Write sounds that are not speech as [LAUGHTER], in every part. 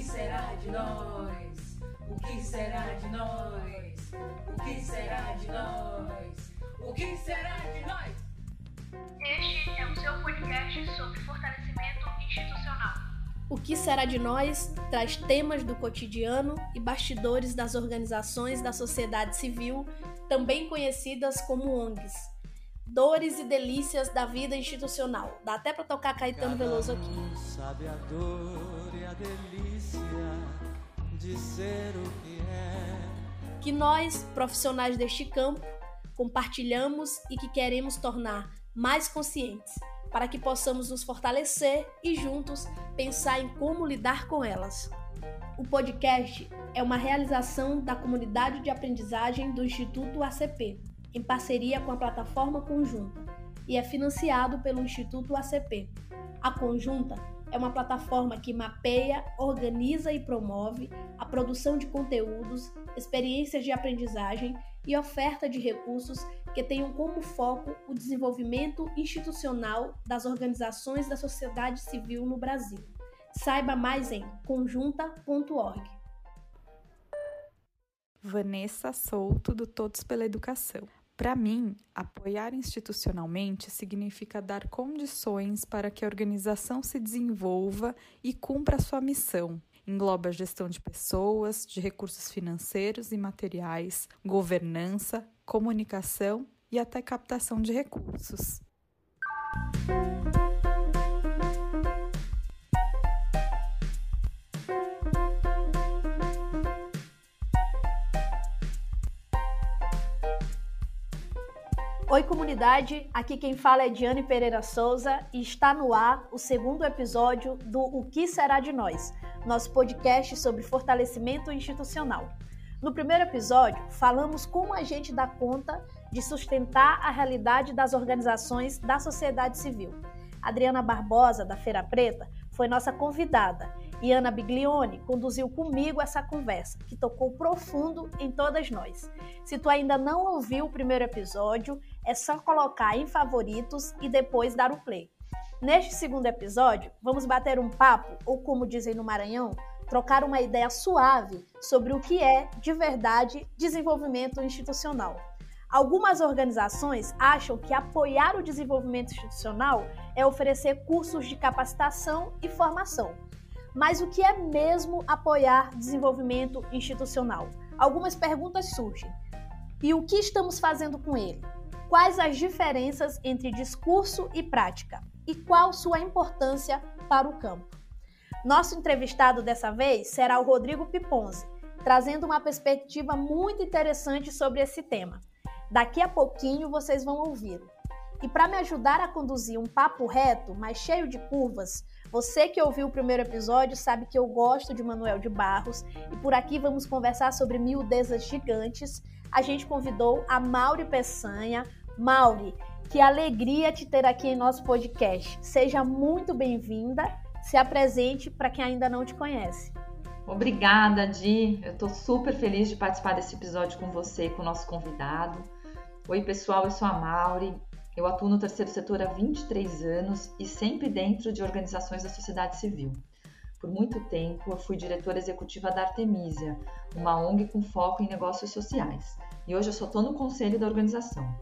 que será de nós? O que será de nós? O que será de nós? O que será de nós? Este é o seu podcast sobre fortalecimento institucional. O que será de nós traz temas do cotidiano e bastidores das organizações da sociedade civil, também conhecidas como ONGs. Dores e delícias da vida institucional. Dá até para tocar Caetano Veloso aqui. Sabe a dor delícia de ser o que é. Que nós, profissionais deste campo, compartilhamos e que queremos tornar mais conscientes, para que possamos nos fortalecer e juntos pensar em como lidar com elas. O podcast é uma realização da comunidade de aprendizagem do Instituto ACP, em parceria com a plataforma Conjunta, e é financiado pelo Instituto ACP. A Conjunta é uma plataforma que mapeia, organiza e promove a produção de conteúdos, experiências de aprendizagem e oferta de recursos que tenham como foco o desenvolvimento institucional das organizações da sociedade civil no Brasil. Saiba mais em conjunta.org. Vanessa Souto, do Todos pela Educação. Para mim, apoiar institucionalmente significa dar condições para que a organização se desenvolva e cumpra sua missão. Engloba a gestão de pessoas, de recursos financeiros e materiais, governança, comunicação e até captação de recursos. Oi, comunidade! Aqui quem fala é Diane Pereira Souza e está no ar o segundo episódio do O que Será de Nós, nosso podcast sobre fortalecimento institucional. No primeiro episódio, falamos como a gente dá conta de sustentar a realidade das organizações da sociedade civil. Adriana Barbosa, da Feira Preta, foi nossa convidada e Ana Biglione conduziu comigo essa conversa, que tocou profundo em todas nós. Se tu ainda não ouviu o primeiro episódio, é só colocar em favoritos e depois dar o play. Neste segundo episódio, vamos bater um papo, ou como dizem no Maranhão, trocar uma ideia suave sobre o que é, de verdade, desenvolvimento institucional. Algumas organizações acham que apoiar o desenvolvimento institucional é oferecer cursos de capacitação e formação. Mas o que é mesmo apoiar desenvolvimento institucional? Algumas perguntas surgem. E o que estamos fazendo com ele? Quais as diferenças entre discurso e prática? E qual sua importância para o campo? Nosso entrevistado dessa vez será o Rodrigo Piponzi, trazendo uma perspectiva muito interessante sobre esse tema. Daqui a pouquinho vocês vão ouvir. E para me ajudar a conduzir um papo reto, mas cheio de curvas, você que ouviu o primeiro episódio sabe que eu gosto de Manuel de Barros e por aqui vamos conversar sobre miudezas gigantes. A gente convidou a Mauri Peçanha. Mauri, que alegria te ter aqui em nosso podcast. Seja muito bem-vinda. Se apresente para quem ainda não te conhece. Obrigada, Di. Eu estou super feliz de participar desse episódio com você e com o nosso convidado. Oi, pessoal, eu sou a Mauri. Eu atuo no terceiro setor há 23 anos e sempre dentro de organizações da sociedade civil. Por muito tempo, eu fui diretora executiva da Artemisia, uma ONG com foco em negócios sociais. E hoje eu só estou no conselho da organização.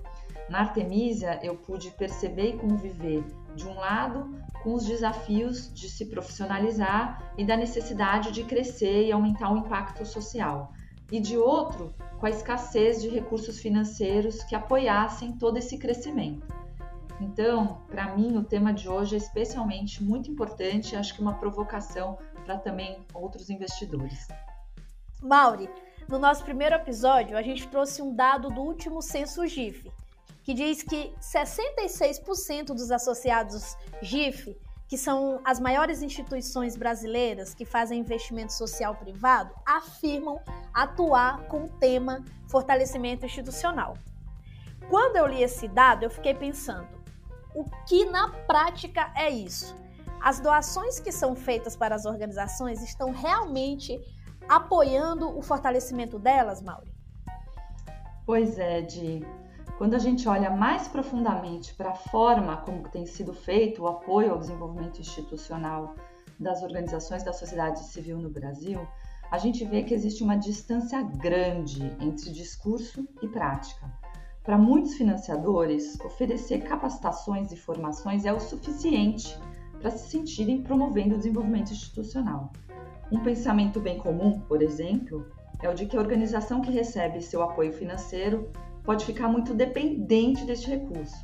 Na Artemisia, eu pude perceber e conviver, de um lado, com os desafios de se profissionalizar e da necessidade de crescer e aumentar o impacto social, e de outro, com a escassez de recursos financeiros que apoiassem todo esse crescimento. Então, para mim, o tema de hoje é especialmente muito importante, acho que uma provocação para também outros investidores. Mauri, no nosso primeiro episódio, a gente trouxe um dado do último censo GIF, que diz que 66% dos associados GIF que são as maiores instituições brasileiras que fazem investimento social privado, afirmam atuar com o tema fortalecimento institucional. Quando eu li esse dado, eu fiquei pensando: o que na prática é isso? As doações que são feitas para as organizações estão realmente apoiando o fortalecimento delas, Mauri? Pois é, Di. Quando a gente olha mais profundamente para a forma como tem sido feito o apoio ao desenvolvimento institucional das organizações da sociedade civil no Brasil, a gente vê que existe uma distância grande entre discurso e prática. Para muitos financiadores, oferecer capacitações e formações é o suficiente para se sentirem promovendo o desenvolvimento institucional. Um pensamento bem comum, por exemplo, é o de que a organização que recebe seu apoio financeiro pode ficar muito dependente deste recurso.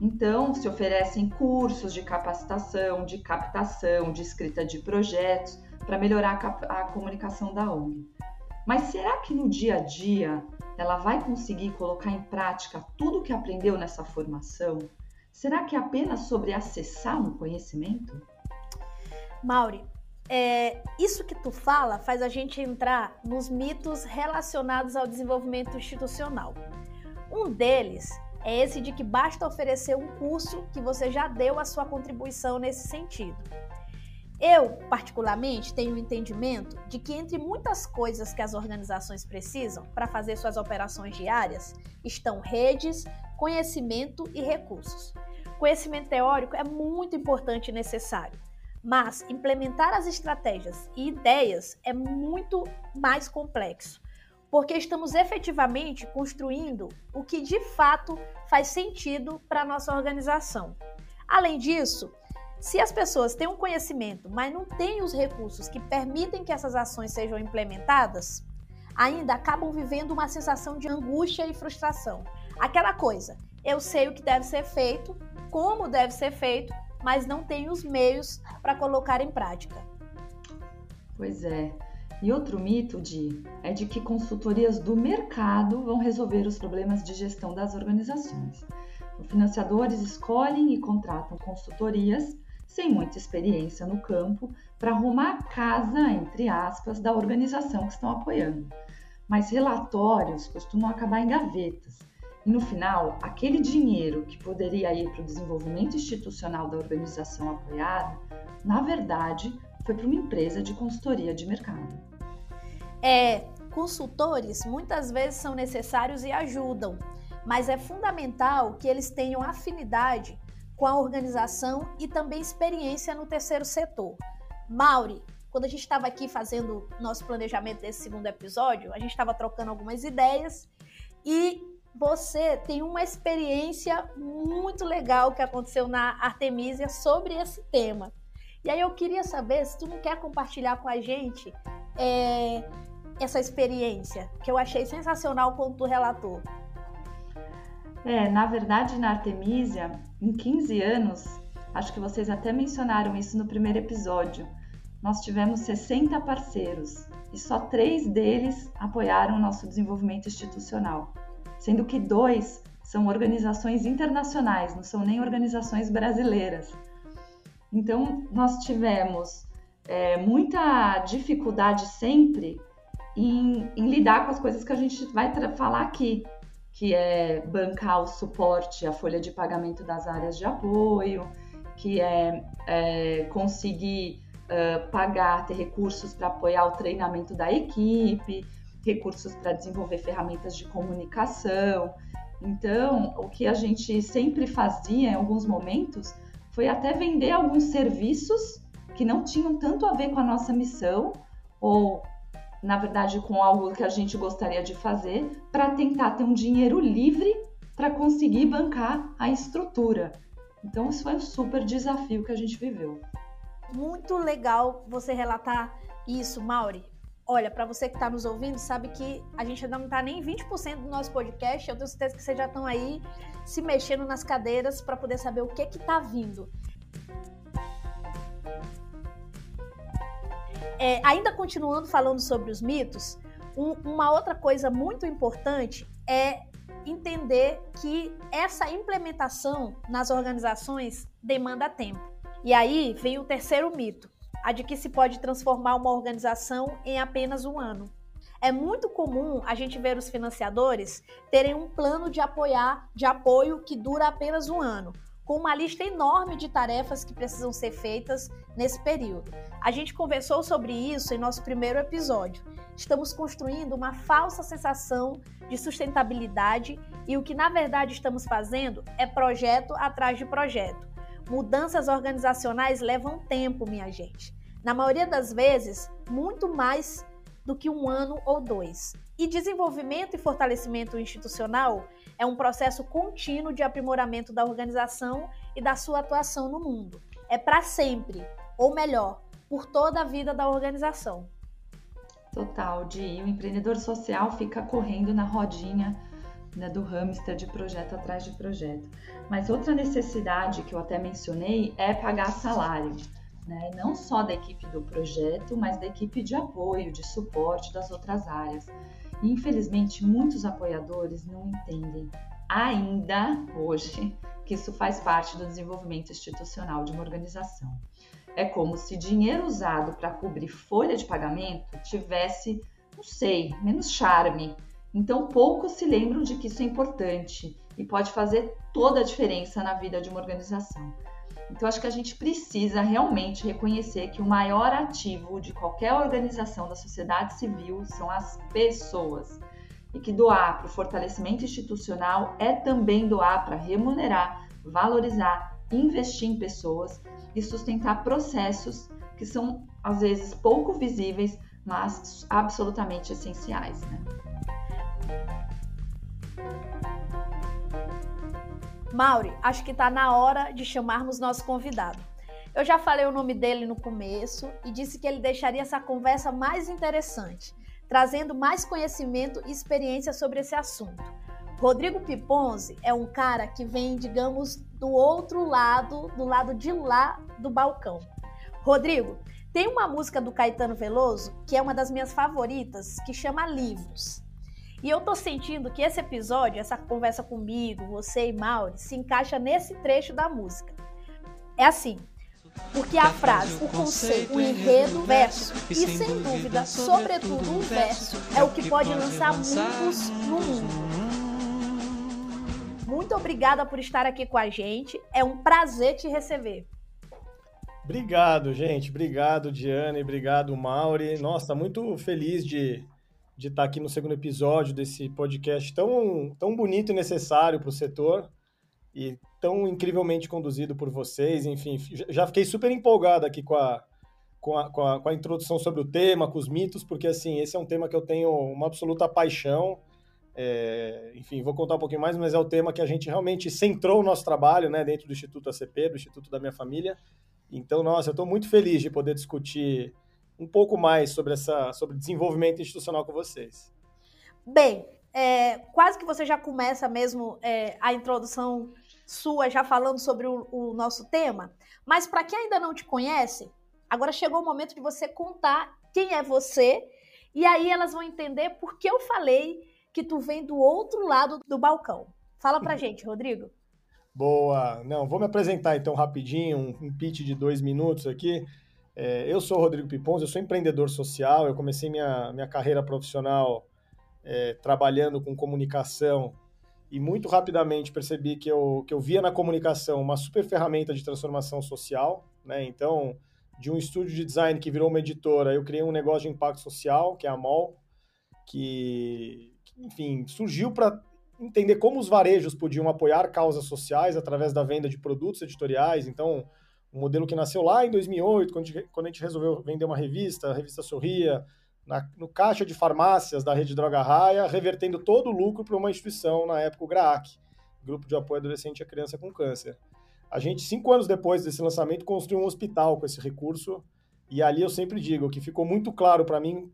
Então, se oferecem cursos de capacitação, de captação, de escrita de projetos para melhorar a, a comunicação da ONG. Mas será que no dia a dia ela vai conseguir colocar em prática tudo o que aprendeu nessa formação? Será que é apenas sobre acessar um conhecimento? Mauri, é, isso que tu fala faz a gente entrar nos mitos relacionados ao desenvolvimento institucional. Um deles é esse de que basta oferecer um curso que você já deu a sua contribuição nesse sentido. Eu, particularmente, tenho o entendimento de que, entre muitas coisas que as organizações precisam para fazer suas operações diárias, estão redes, conhecimento e recursos. Conhecimento teórico é muito importante e necessário, mas implementar as estratégias e ideias é muito mais complexo, porque estamos efetivamente construindo o que de fato faz sentido para a nossa organização. Além disso, se as pessoas têm um conhecimento, mas não têm os recursos que permitem que essas ações sejam implementadas, ainda acabam vivendo uma sensação de angústia e frustração. Aquela coisa, eu sei o que deve ser feito, como deve ser feito, mas não tenho os meios para colocar em prática. Pois é. E outro mito, Di, é de que consultorias do mercado vão resolver os problemas de gestão das organizações. Os financiadores escolhem e contratam consultorias sem muita experiência no campo, para arrumar a casa, entre aspas, da organização que estão apoiando. Mas relatórios costumam acabar em gavetas. E no final, aquele dinheiro que poderia ir para o desenvolvimento institucional da organização apoiada, na verdade, foi para uma empresa de consultoria de mercado. É, consultores muitas vezes são necessários e ajudam, mas é fundamental que eles tenham afinidade com a organização e também experiência no terceiro setor. Mauri, quando a gente estava aqui fazendo nosso planejamento desse segundo episódio, a gente estava trocando algumas ideias e você tem uma experiência muito legal que aconteceu na Artemisia sobre esse tema. E aí eu queria saber se tu não quer compartilhar com a gente é, essa experiência, que eu achei sensacional quando tu relatou. É, na verdade, na Artemisia, em 15 anos, acho que vocês até mencionaram isso no primeiro episódio, nós tivemos 60 parceiros e só três deles apoiaram o nosso desenvolvimento institucional, sendo que dois são organizações internacionais, não são nem organizações brasileiras. Então, nós tivemos é, muita dificuldade sempre em, em, lidar com as coisas que a gente vai falar aqui, que é bancar o suporte, a folha de pagamento das áreas de apoio, que é, é conseguir uh, pagar, ter recursos para apoiar o treinamento da equipe, recursos para desenvolver ferramentas de comunicação. Então, o que a gente sempre fazia em alguns momentos foi até vender alguns serviços que não tinham tanto a ver com a nossa missão ou na verdade, com algo que a gente gostaria de fazer, para tentar ter um dinheiro livre para conseguir bancar a estrutura. Então, isso foi um super desafio que a gente viveu. Muito legal você relatar isso, Mauri. Olha, para você que está nos ouvindo, sabe que a gente ainda não está nem 20% do nosso podcast. Eu tenho certeza que vocês já estão aí se mexendo nas cadeiras para poder saber o que está vindo. É, ainda continuando falando sobre os mitos, um, uma outra coisa muito importante é entender que essa implementação nas organizações demanda tempo. E aí vem o terceiro mito, a de que se pode transformar uma organização em apenas um ano. É muito comum a gente ver os financiadores terem um plano de apoiar, de apoio que dura apenas um ano, com uma lista enorme de tarefas que precisam ser feitas nesse período. A gente conversou sobre isso em nosso primeiro episódio. Estamos construindo uma falsa sensação de sustentabilidade e o que na verdade estamos fazendo é projeto atrás de projeto. Mudanças organizacionais levam tempo, minha gente. Na maioria das vezes, muito mais do que um ano ou dois. E desenvolvimento e fortalecimento institucional é um processo contínuo de aprimoramento da organização e da sua atuação no mundo. É para sempre, ou melhor, por toda a vida da organização. Total, de o empreendedor social fica correndo na rodinha né, do hamster de projeto atrás de projeto. Mas outra necessidade que eu até mencionei é pagar salário. Né? Não só da equipe do projeto, mas da equipe de apoio, de suporte das outras áreas. Infelizmente, muitos apoiadores não entendem ainda hoje que isso faz parte do desenvolvimento institucional de uma organização. É como se dinheiro usado para cobrir folha de pagamento tivesse, não sei, menos charme. Então poucos se lembram de que isso é importante e pode fazer toda a diferença na vida de uma organização. Então acho que a gente precisa realmente reconhecer que o maior ativo de qualquer organização da sociedade civil são as pessoas. E que doar para o fortalecimento institucional é também doar para remunerar, valorizar, investir em pessoas e sustentar processos que são às vezes pouco visíveis, mas absolutamente essenciais. Né? Mauri, acho que está na hora de chamarmos nosso convidado. Eu já falei o nome dele no começo e disse que ele deixaria essa conversa mais interessante, trazendo mais conhecimento e experiência sobre esse assunto. Rodrigo Piponzi é um cara que vem, digamos, do outro lado, do lado de lá do balcão. Rodrigo, tem uma música do Caetano Veloso que é uma das minhas favoritas, que chama Livros. E eu tô sentindo que esse episódio, essa conversa comigo, você e Mauri, se encaixa nesse trecho da música. É assim, porque a frase, o conceito, o enredo, verso e, sem dúvida, sobretudo, um verso é o que pode lançar mundos no mundo. Muito obrigada por estar aqui com a gente. É um prazer te receber. Obrigado, gente. Obrigado, Diane. Obrigado, Mauri. Nossa, muito feliz de, de estar aqui no segundo episódio desse podcast tão, tão bonito e necessário para o setor e tão incrivelmente conduzido por vocês. Enfim, já fiquei super empolgado aqui com a, com a, com a, com a introdução sobre o tema, com os mitos, porque assim, esse é um tema que eu tenho uma absoluta paixão. É, enfim, vou contar um pouquinho mais, mas é o tema que a gente realmente centrou o nosso trabalho né, dentro do Instituto ACP, do Instituto da Minha Família. Então, nossa, eu estou muito feliz de poder discutir um pouco mais sobre essa sobre desenvolvimento institucional com vocês. Bem, é, quase que você já começa mesmo é, a introdução sua já falando sobre o, o nosso tema, mas para quem ainda não te conhece, agora chegou o momento de você contar quem é você e aí elas vão entender por que eu falei que tu vem do outro lado do balcão. Fala pra [LAUGHS] gente, Rodrigo. Boa! Não, vou me apresentar então rapidinho, um, um pitch de dois minutos aqui. É, eu sou Rodrigo Pipons, eu sou empreendedor social, eu comecei minha, minha carreira profissional é, trabalhando com comunicação e muito rapidamente percebi que eu, que eu via na comunicação uma super ferramenta de transformação social, né? Então, de um estúdio de design que virou uma editora, eu criei um negócio de impacto social, que é a MOL, que enfim, surgiu para entender como os varejos podiam apoiar causas sociais através da venda de produtos editoriais. Então, um modelo que nasceu lá em 2008, quando a gente, quando a gente resolveu vender uma revista, a revista Sorria, na, no caixa de farmácias da rede Droga Raia, revertendo todo o lucro para uma instituição, na época o GRAAC, Grupo de Apoio Adolescente e Criança com Câncer. A gente, cinco anos depois desse lançamento, construiu um hospital com esse recurso, e ali eu sempre digo que ficou muito claro para mim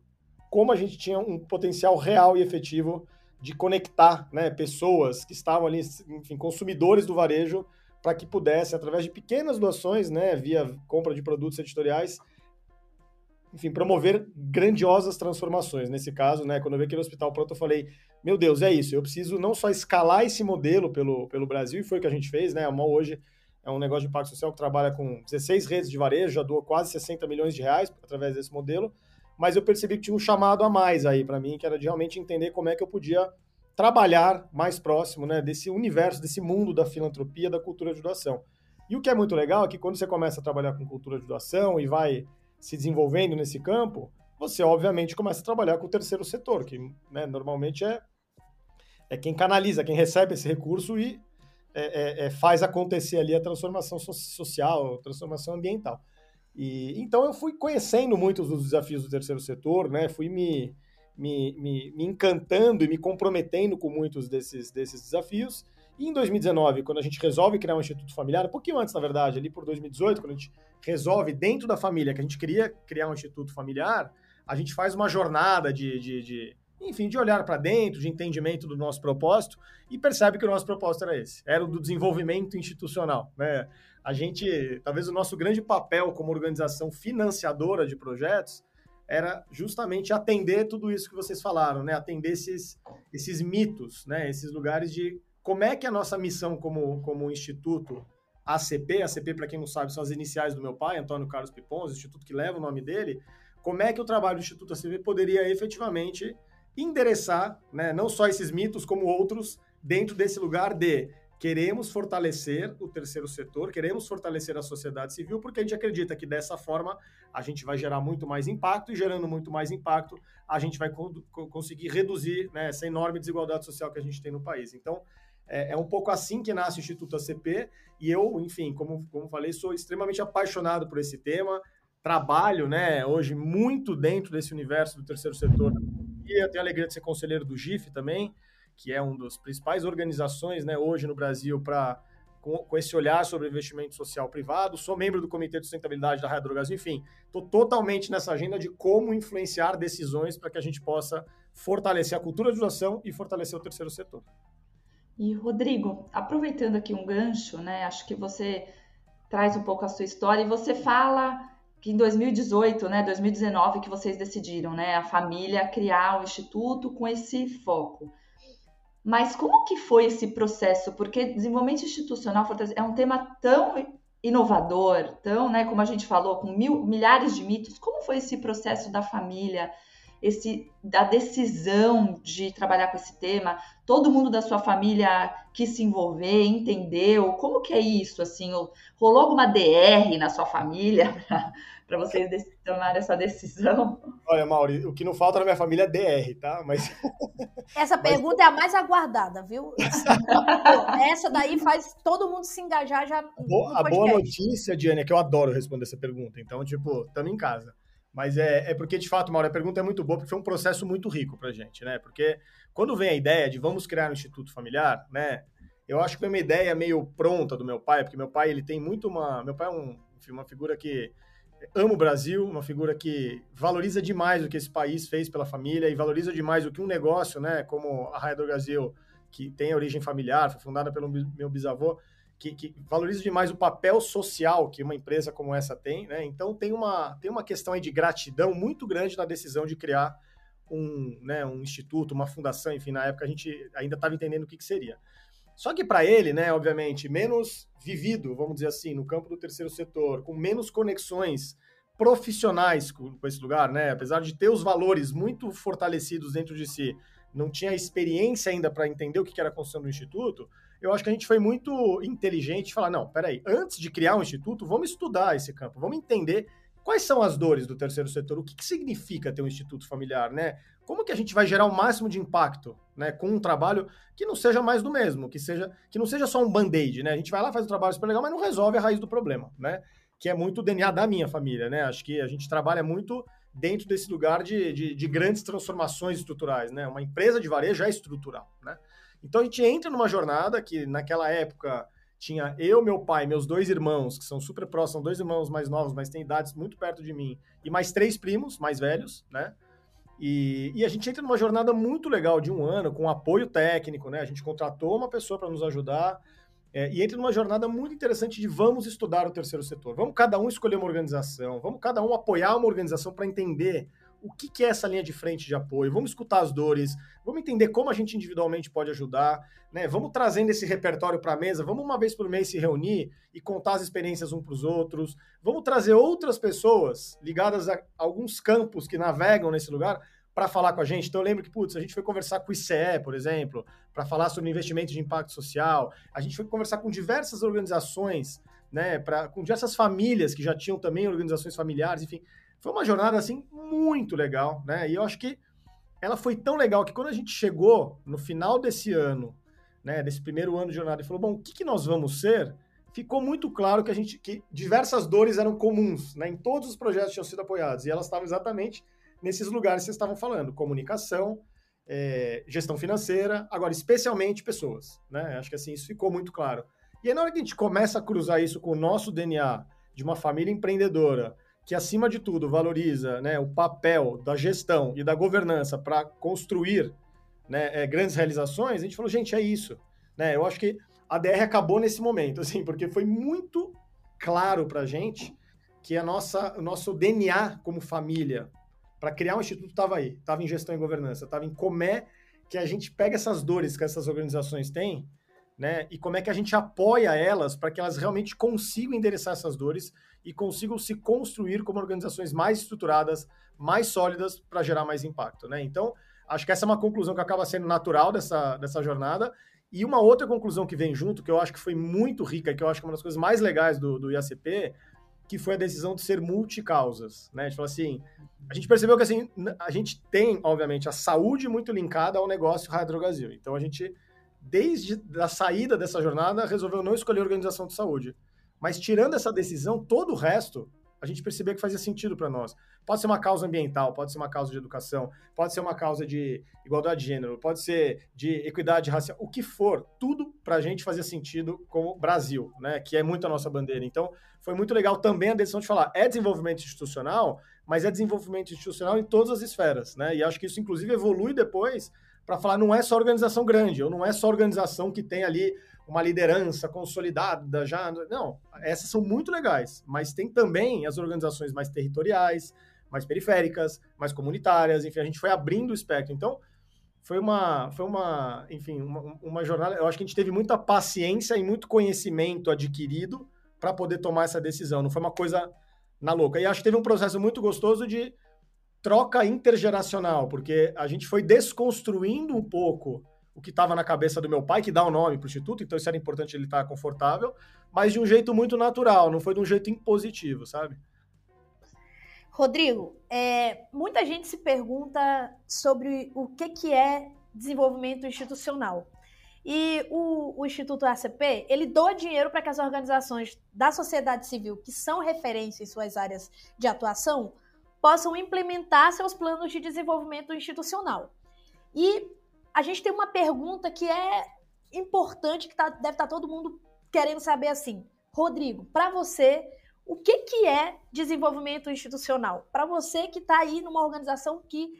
como a gente tinha um potencial real e efetivo de conectar né, pessoas que estavam ali, enfim, consumidores do varejo, para que pudessem, através de pequenas doações, né, via compra de produtos editoriais, enfim, promover grandiosas transformações. Nesse caso, né, quando eu vi aquele hospital pronto, eu falei, meu Deus, é isso, eu preciso não só escalar esse modelo pelo, pelo Brasil, e foi o que a gente fez, né, a MOL hoje é um negócio de impacto social que trabalha com 16 redes de varejo, já doa quase 60 milhões de reais através desse modelo, mas eu percebi que tinha um chamado a mais aí para mim, que era de realmente entender como é que eu podia trabalhar mais próximo né, desse universo, desse mundo da filantropia, da cultura de doação. E o que é muito legal é que quando você começa a trabalhar com cultura de doação e vai se desenvolvendo nesse campo, você obviamente começa a trabalhar com o terceiro setor, que né, normalmente é, é quem canaliza, quem recebe esse recurso e é, é, é faz acontecer ali a transformação social, a transformação ambiental. E, então eu fui conhecendo muitos dos desafios do terceiro setor, né? Fui me, me, me, me encantando e me comprometendo com muitos desses, desses desafios. E em 2019, quando a gente resolve criar um instituto familiar, um pouquinho antes, na verdade, ali por 2018, quando a gente resolve dentro da família que a gente queria criar um instituto familiar, a gente faz uma jornada de, de, de enfim, de olhar para dentro, de entendimento do nosso propósito e percebe que o nosso propósito era esse, era o do desenvolvimento institucional, né? A gente, talvez o nosso grande papel como organização financiadora de projetos era justamente atender tudo isso que vocês falaram, né? Atender esses, esses mitos, né? Esses lugares de como é que a nossa missão como, como instituto ACP, ACP para quem não sabe são as iniciais do meu pai, Antônio Carlos Pipons, instituto que leva o nome dele, como é que o trabalho do Instituto ACP poderia efetivamente endereçar, né, não só esses mitos como outros dentro desse lugar de queremos fortalecer o terceiro setor, queremos fortalecer a sociedade civil, porque a gente acredita que dessa forma a gente vai gerar muito mais impacto, e gerando muito mais impacto, a gente vai co conseguir reduzir né, essa enorme desigualdade social que a gente tem no país. Então, é, é, um pouco assim que nasce o Instituto ACP, e eu, enfim, como, como falei, sou extremamente apaixonado por esse tema, trabalho né, hoje muito dentro desse universo do terceiro setor, e eu tenho a alegria de ser conselheiro do GIF também, que é uma das principais organizações né, hoje no Brasil para com, com, esse olhar sobre investimento social privado. Sou membro do Comitê de Sustentabilidade da Rádio Drogas, enfim, estou totalmente nessa agenda de como influenciar decisões para que a gente possa fortalecer a cultura de doação e fortalecer o terceiro setor. E Rodrigo, aproveitando aqui um gancho, né? Acho que você traz um pouco a sua história e você fala que em 2018, né, 2019 que vocês decidiram, né, a família criar o instituto com esse foco. Mas como que foi esse processo? Porque desenvolvimento institucional é um tema tão inovador, tão, né, como a gente falou, com mil, milhares de mitos. Como foi esse processo da família, esse da decisão de trabalhar com esse tema? Todo mundo da sua família quis se envolver, entendeu? Como que é isso? Assim, rolou alguma DR na sua família [LAUGHS] para vocês tomar essa decisão? Olha, Mauri, o que não falta na minha família é DR, tá? Mas. [LAUGHS] Essa pergunta Mas... é a mais aguardada, viu? [LAUGHS] essa daí faz todo mundo se engajar já. a boa notícia, Diane, é que eu adoro responder essa pergunta. Então, tipo, estamos em casa. Mas é, é porque, de fato, Mauro, a pergunta é muito boa, porque foi um processo muito rico pra gente, né? Porque quando vem a ideia de vamos criar um instituto familiar, né? Eu acho que foi uma ideia meio pronta do meu pai, porque meu pai, ele tem muito uma... Meu pai é um, enfim, uma figura que ama o Brasil, uma figura que valoriza demais o que esse país fez pela família e valoriza demais o que um negócio, né, como a Raia do Brasil, que tem origem familiar, foi fundada pelo meu bisavô, que, que, valoriza demais o papel social que uma empresa como essa tem, né? Então tem uma, tem uma questão aí de gratidão muito grande na decisão de criar um, né, um instituto, uma fundação, enfim, na época a gente ainda estava entendendo o que, que seria. Só que para ele, né, obviamente, menos vivido, vamos dizer assim, no campo do terceiro setor, com menos conexões profissionais com, com esse lugar, né, apesar de ter os valores muito fortalecidos dentro de si, não tinha experiência ainda para entender o que era a construção do instituto, eu acho que a gente foi muito inteligente falar, não, peraí, antes de criar um instituto, vamos estudar esse campo, vamos entender quais são as dores do terceiro setor, o que, que significa ter um instituto familiar, né? como que a gente vai gerar o máximo de impacto, né, com um trabalho que não seja mais do mesmo, que seja que não seja só um band-aid, né? A gente vai lá faz um trabalho super legal, mas não resolve a raiz do problema, né? Que é muito o DNA da minha família, né? Acho que a gente trabalha muito dentro desse lugar de, de, de grandes transformações estruturais, né? Uma empresa de varejo é estrutural, né? Então a gente entra numa jornada que naquela época tinha eu, meu pai, meus dois irmãos, que são super próximos, são dois irmãos mais novos, mas têm idades muito perto de mim, e mais três primos mais velhos, né? E, e, a gente entra numa jornada muito legal de um ano, com apoio técnico, né? A gente contratou uma pessoa para nos ajudar. É, e entra numa jornada muito interessante de vamos estudar o terceiro setor. Vamos cada um escolher uma organização, vamos cada um apoiar uma organização para entender o que, que, é essa linha de frente de apoio, vamos escutar as dores, vamos entender como a gente individualmente pode ajudar, né? Vamos trazendo esse repertório para a mesa, vamos uma vez por mês se reunir e contar as experiências um para os outros, vamos trazer outras pessoas ligadas a alguns campos que navegam nesse lugar para falar com a gente. Então eu lembro que, putz, a gente foi conversar com o ICE, por exemplo, para falar sobre investimento de impacto social, a gente foi conversar com diversas organizações, né, pra, com diversas famílias que já tinham também organizações familiares, enfim, foi uma jornada, assim, muito legal, né? E eu acho que ela foi tão legal que quando a gente chegou no final desse ano, né, desse primeiro ano de jornada, e falou, bom, o que, que nós vamos ser? ficou muito claro que a gente que diversas dores eram comuns, né? Em todos os projetos tinham sido apoiados e elas estavam exatamente nesses lugares que vocês estavam falando: comunicação, é, gestão financeira, agora especialmente pessoas, né? Acho que assim isso ficou muito claro. E aí na hora que a gente começa a cruzar isso com o nosso DNA de uma família empreendedora que acima de tudo valoriza, né, o papel da gestão e da governança para construir né, é, grandes realizações, a gente falou, gente, é isso. Né? Eu acho que a DR acabou nesse momento, [LAUGHS] assim, porque foi muito claro para a gente que a nossa, o nosso DNA como família para criar um instituto estava aí, estava em gestão e governança, estava em como é que a gente pega essas dores que essas organizações têm, né, e como é que a gente apoia elas para que elas realmente consigam endereçar essas dores e consigam se construir como organizações mais estruturadas, mais sólidas para gerar mais impacto, né? Então, acho que essa é uma conclusão que acaba sendo natural dessa, dessa jornada e uma outra conclusão que vem junto, que eu acho que foi muito rica, que eu acho que é uma das coisas mais legais do, do IACP, que foi a decisão de ser multicausas, né? A gente falou assim, a gente percebeu que assim, a gente tem, obviamente, a saúde muito linkada ao negócio Brasil. Então a gente, desde a saída dessa jornada, resolveu não escolher organização de saúde. Mas tirando essa decisão, todo o resto a gente percebeu que fazia sentido para nós. Pode ser uma causa ambiental, pode ser uma causa de educação, pode ser uma causa de igualdade de gênero, pode ser de equidade racial, o que for, tudo para a gente fazia sentido como Brasil, né? Que é muito a nossa bandeira. Então, foi muito legal também a decisão de falar, é desenvolvimento institucional, mas é desenvolvimento institucional em todas as esferas, né? E acho que isso, inclusive, evolui depois para falar, não é só organização grande, ou não é só organização que tem ali uma liderança consolidada já. Não, essas são muito legais, mas tem também as organizações mais territoriais, mais periféricas, mais comunitárias, enfim, a gente foi abrindo o espectro. Então, foi uma, foi uma, enfim, uma, uma jornada. Eu acho que a gente teve muita paciência e muito conhecimento adquirido para poder tomar essa decisão. Não foi uma coisa na louca. E acho que teve um processo muito gostoso de troca intergeracional, porque a gente foi desconstruindo um pouco o que estava na cabeça do meu pai, que dá o um nome para o instituto, então isso era importante ele estar tá confortável, mas de um jeito muito natural, não foi de um jeito impositivo, sabe? Rodrigo, é, muita gente se pergunta sobre o que, que é desenvolvimento institucional. E o, o, Instituto ACP, ele doa dinheiro para que as organizações da sociedade civil, que são referência em suas áreas de atuação, possam implementar seus planos de desenvolvimento institucional. E a gente tem uma pergunta que é importante, que tá, deve estar tá todo mundo querendo saber assim. Rodrigo, para você, o que, que é desenvolvimento institucional? Para você que está aí numa organização que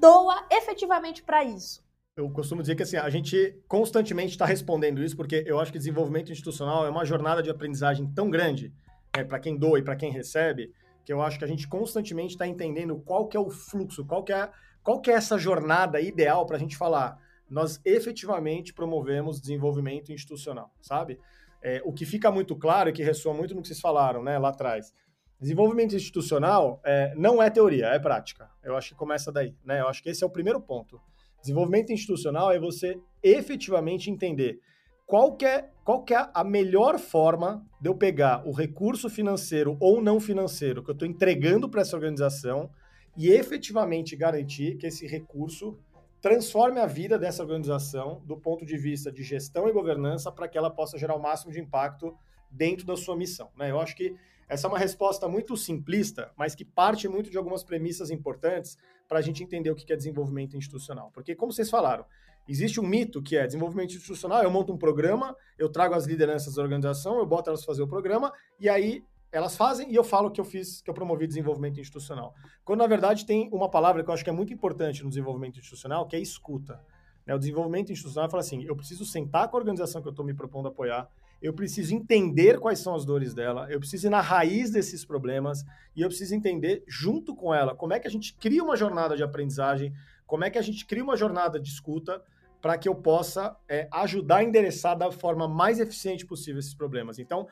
doa efetivamente para isso. Eu costumo dizer que assim, a gente constantemente está respondendo isso, porque eu acho que desenvolvimento institucional é uma jornada de aprendizagem tão grande né, para quem doa e para quem recebe, que eu acho que a gente constantemente está entendendo qual que é o fluxo, qual que é qual que é essa jornada ideal para a gente falar? Nós efetivamente promovemos desenvolvimento institucional, sabe? É, o que fica muito claro e que ressoa muito no que vocês falaram né, lá atrás. Desenvolvimento institucional é, não é teoria, é prática. Eu acho que começa daí. Né? Eu acho que esse é o primeiro ponto. Desenvolvimento institucional é você efetivamente entender qual que é, qual que é a melhor forma de eu pegar o recurso financeiro ou não financeiro que eu estou entregando para essa organização e efetivamente garantir que esse recurso transforme a vida dessa organização do ponto de vista de gestão e governança para que ela possa gerar o máximo de impacto dentro da sua missão. Né? Eu acho que essa é uma resposta muito simplista, mas que parte muito de algumas premissas importantes para a gente entender o que é desenvolvimento institucional. Porque, como vocês falaram, existe um mito que é desenvolvimento institucional, eu monto um programa, eu trago as lideranças da organização, eu boto elas fazer o programa, e aí elas fazem e eu falo que eu fiz, que eu promovi desenvolvimento institucional. Quando na verdade tem uma palavra que eu acho que é muito importante no desenvolvimento institucional, que é escuta. Né? O desenvolvimento institucional fala assim: eu preciso sentar com a organização que eu estou me propondo apoiar, eu preciso entender quais são as dores dela, eu preciso ir na raiz desses problemas e eu preciso entender junto com ela como é que a gente cria uma jornada de aprendizagem, como é que a gente cria uma jornada de escuta para que eu possa é, ajudar a endereçar da forma mais eficiente possível esses problemas. Então,